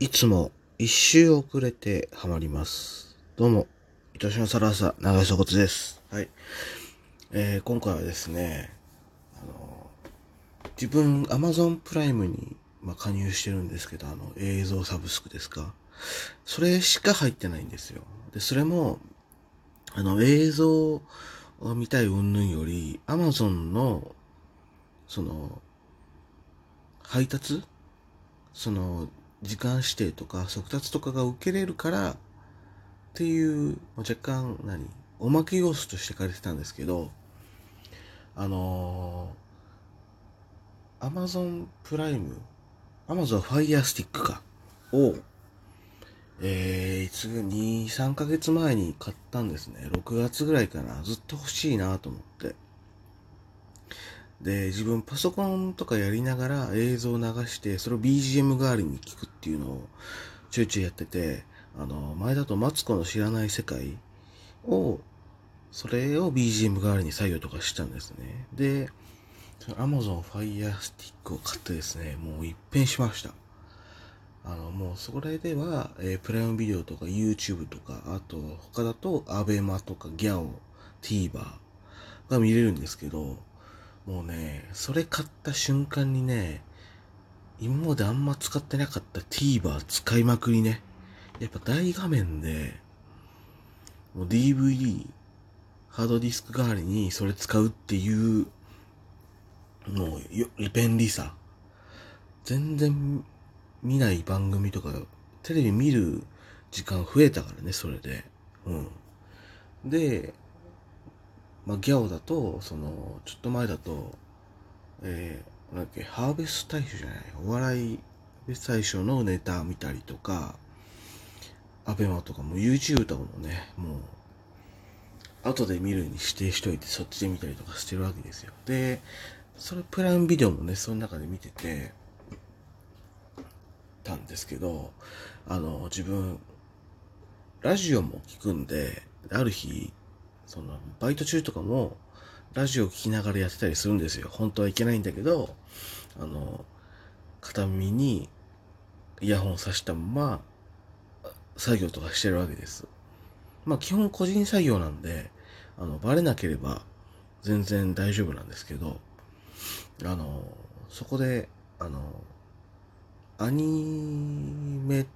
いつも一周遅れてハマります。どうも、愛しのサラーサ、長井そこつです。はい。えー、今回はですね、あの、自分、Amazon プライムに、まあ、加入してるんですけど、あの、映像サブスクですか。それしか入ってないんですよ。で、それも、あの、映像を見たい云々より、Amazon の、その、配達？その、時間指定とか速達とかが受けれるからっていう、若干何、おまけ要素として借りてたんですけど、あのー、Amazon プライム、Amazon Fire Stick か、を、えー、いつ、2、3ヶ月前に買ったんですね。6月ぐらいかな。ずっと欲しいなと思って。で、自分パソコンとかやりながら映像を流して、それを BGM 代わりに聞くっていうのをちょいちょいやってて、あの、前だとマツコの知らない世界を、それを BGM 代わりに作業とかしたんですね。で、Amazon Fire Stick を買ってですね、もう一変しました。あの、もうそれでは、えー、プライムビデオとか YouTube とか、あと他だと ABEMA とか GAO、TVer が見れるんですけど、もうね、それ買った瞬間にね、今まであんま使ってなかった TVer 使いまくりね。やっぱ大画面で、もう DVD、ハードディスク代わりにそれ使うっていう、もうよ、便利さ。全然見ない番組とか、テレビ見る時間増えたからね、それで。うん。で、まあ、ギャオだと、その、ちょっと前だと、えー、なんだっけ、ハーベスト大賞じゃない、お笑いベスト大賞のネタ見たりとか、アベマとかも YouTube とかもね、もう、後で見るに指定しといて、そっちで見たりとかしてるわけですよ。で、それプライムビデオもね、その中で見てて、たんですけど、あの、自分、ラジオも聞くんで、ある日、その、バイト中とかも、ラジオ聞きながらやってたりするんですよ。本当はいけないんだけど、あの、片耳にイヤホンをさしたまま、作業とかしてるわけです。まあ基本個人作業なんで、あの、バレなければ全然大丈夫なんですけど、あの、そこで、あの、アニメ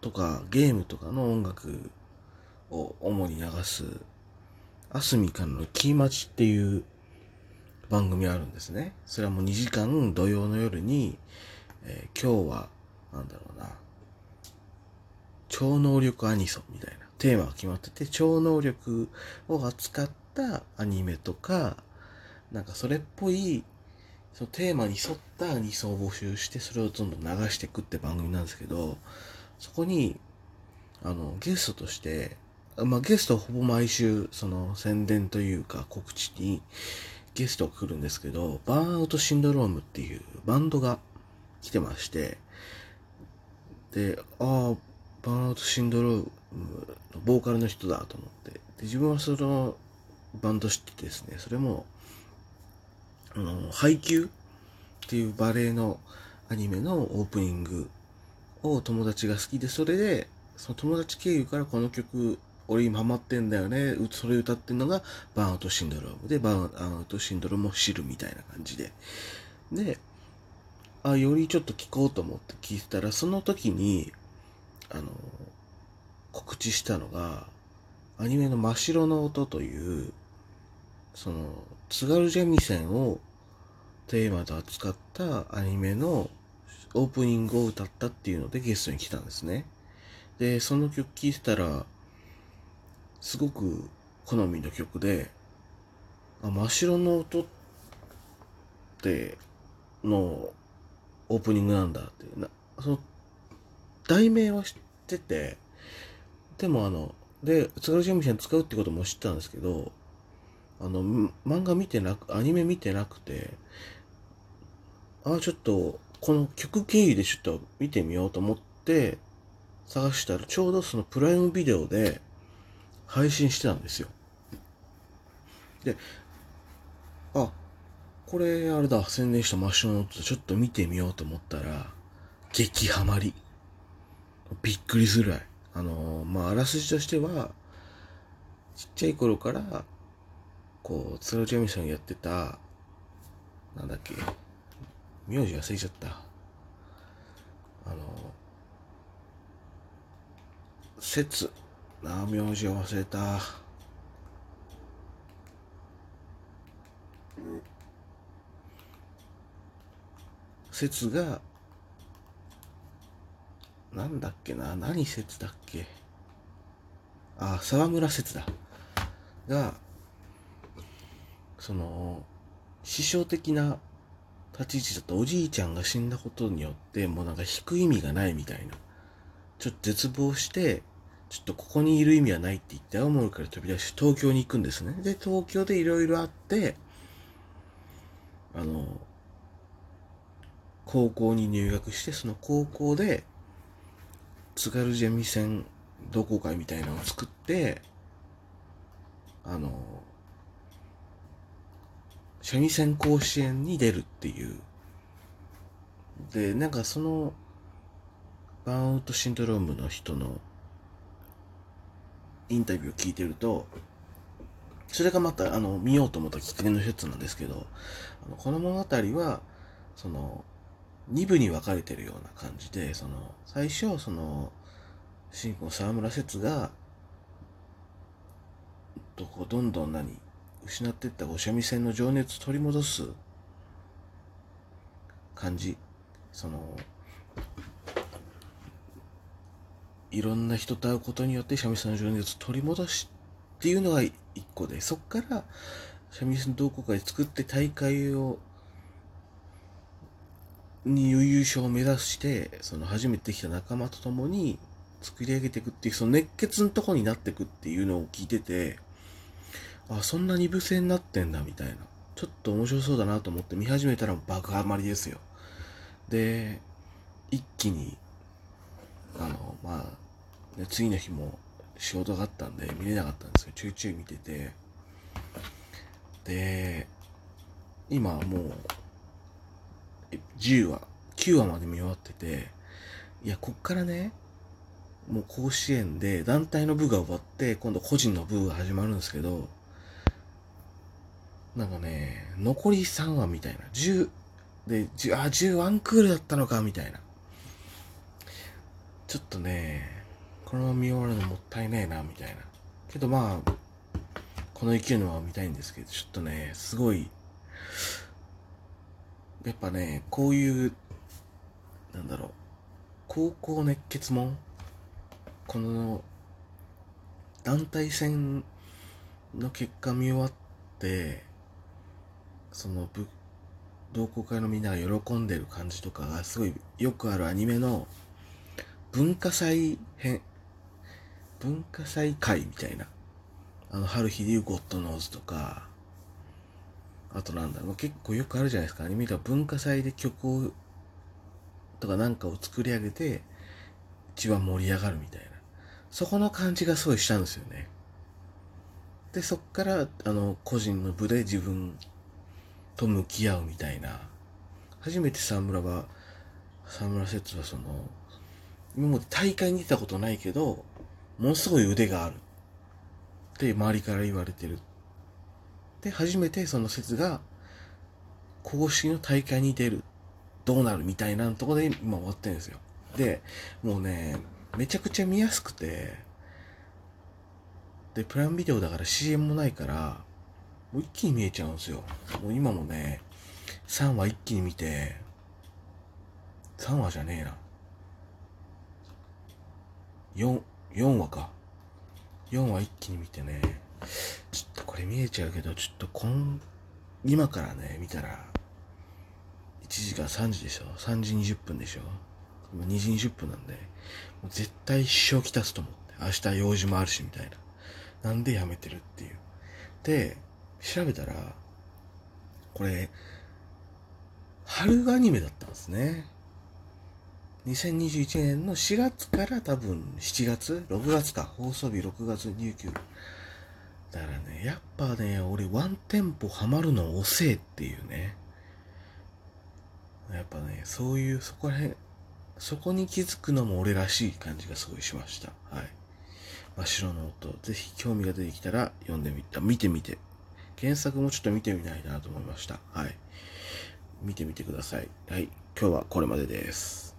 とかゲームとかの音楽を主に流すアスミカンのキーマチっていう番組あるんですね。それはもう2時間土曜の夜に、えー、今日は、なんだろうな、超能力アニソンみたいなテーマが決まってて、超能力を扱ったアニメとか、なんかそれっぽい、そのテーマに沿ったアニソンを募集して、それをどんどん流していくって番組なんですけど、そこに、あの、ゲストとして、まあ、ゲストほぼ毎週、その宣伝というか告知にゲストが来るんですけど、バーンアウトシンドロームっていうバンドが来てまして、で、ああ、バーンアウトシンドロームのボーカルの人だと思って、で自分はそのバンド知ってですね、それも、あの、配給っていうバレエのアニメのオープニングを友達が好きで、それで、その友達経由からこの曲俺今ハマってんだよね。それ歌ってんのがバーンアウトシンドロームで、バーンアウトシンドロームを知るみたいな感じで。で、あ、よりちょっと聞こうと思って聞いてたら、その時に、あの、告知したのが、アニメの真っ白の音という、その、津軽三味線をテーマと扱ったアニメのオープニングを歌ったっていうのでゲストに来たんですね。で、その曲聴いてたら、すごく好みの曲で、あ、真っ白の音ってのオープニングなんだってな、その、題名は知ってて、でもあの、で、津軽三味線使うってことも知ったんですけど、あの、漫画見てなく、アニメ見てなくて、あ、ちょっと、この曲経由でちょっと見てみようと思って、探したら、ちょうどそのプライムビデオで、配信してたんですよ。で、あ、これあれだ、宣伝したマッシュの音ちょっと見てみようと思ったら、激ハマり。びっくりするらい。あの、まあ、あらすじとしては、ちっちゃい頃から、こう、津田ジェミソンやってた、なんだっけ、名字忘れちゃった。あの、説、な名字を忘れた。説が、なんだっけな、何説だっけ？あ、沢村説だ。が、その、師匠的な立ち位置だとおじいちゃんが死んだことによって、もうなんか引く意味がないみたいな。ちょっと絶望して、ちょっとここにいる意味はないって言って青森から飛び出し東京に行くんですね。で、東京でいろいろあって、あの、高校に入学して、その高校で、津軽三味線同好会みたいなのを作って、あの、三味線甲子園に出るっていう。で、なんかその、バーンアウトシンドロームの人のインタビューを聞いてると、それがまた、あの、見ようと思ったきっかけの一つなんですけど、あのこの物語は、その、二部に分かれてるような感じで、その、最初、その、主人公沢村節が、とこどんどん何、失っていったこう三味線の情熱を取り戻す感じ。その、いろんな人と会うことによって三味線の情熱を取り戻しっていうのが一個で、そっから三味線同好会作って大会をに優勝を目指して、その初めて来た仲間と共に作り上げていくっていう、その熱血のとこになっていくっていうのを聞いてて、あ、そんな二部制になってんだみたいな。ちょっと面白そうだなと思って見始めたら爆ハマりですよ。で、一気に、あの、まあ、ね、次の日も仕事があったんで見れなかったんですけど、ちょいちょい見てて、で、今もう、10話、9話まで見終わってて、いや、こっからね、もう甲子園で団体の部が終わって、今度個人の部が始まるんですけど、なんかね、残り3話みたいな。10、で、10、あ、10ワンクールだったのか、みたいな。ちょっとね、このまま見終わるのもったいないな、みたいな。けどまあ、この勢いのまま見たいんですけど、ちょっとね、すごい、やっぱね、こういう、なんだろう、高校熱血もこの、団体戦の結果見終わって、その部、同好会のみんなが喜んでる感じとかがすごいよくあるアニメの文化祭編、文化祭会みたいな。あの、春日でいうゴッドノーズとか、あとなんだろう、結構よくあるじゃないですか。アニメが文化祭で曲を、とかなんかを作り上げて、一番盛り上がるみたいな。そこの感じがすごいしたんですよね。で、そっから、あの、個人の部で自分と向き合うみたいな。初めて沢村は、沢村節はその、今まで大会に出たことないけど、ものすごい腕がある。って周りから言われてる。で、初めてその説が、公式の大会に出る。どうなるみたいなところで今終わってるんですよ。で、もうね、めちゃくちゃ見やすくて、で、プランビデオだから CM もないから、もう一気に見えちゃうんですよ。もう今もね、3話一気に見て、3話じゃねえな。4、4話か。4話一気に見てね、ちょっとこれ見えちゃうけど、ちょっとこん、今からね、見たら、1時間3時でしょ ?3 時20分でしょ2時20分なんで、もう絶対支障きたすと思って。明日用事もあるし、みたいな。なんでやめてるっていう。で、調べたら、これ、春アニメだったんですね。2021年の4月から多分7月 ?6 月か。放送日6月29。だからね、やっぱね、俺ワンテンポハマるの遅えっていうね。やっぱね、そういう、そこら辺、そこに気づくのも俺らしい感じがすごいしました。はい。真っ白の音、ぜひ興味が出てきたら読んでみた、見てみて。原作もちょっと見てみたいなと思いました。はい。見てみてください。はい。今日はこれまでです。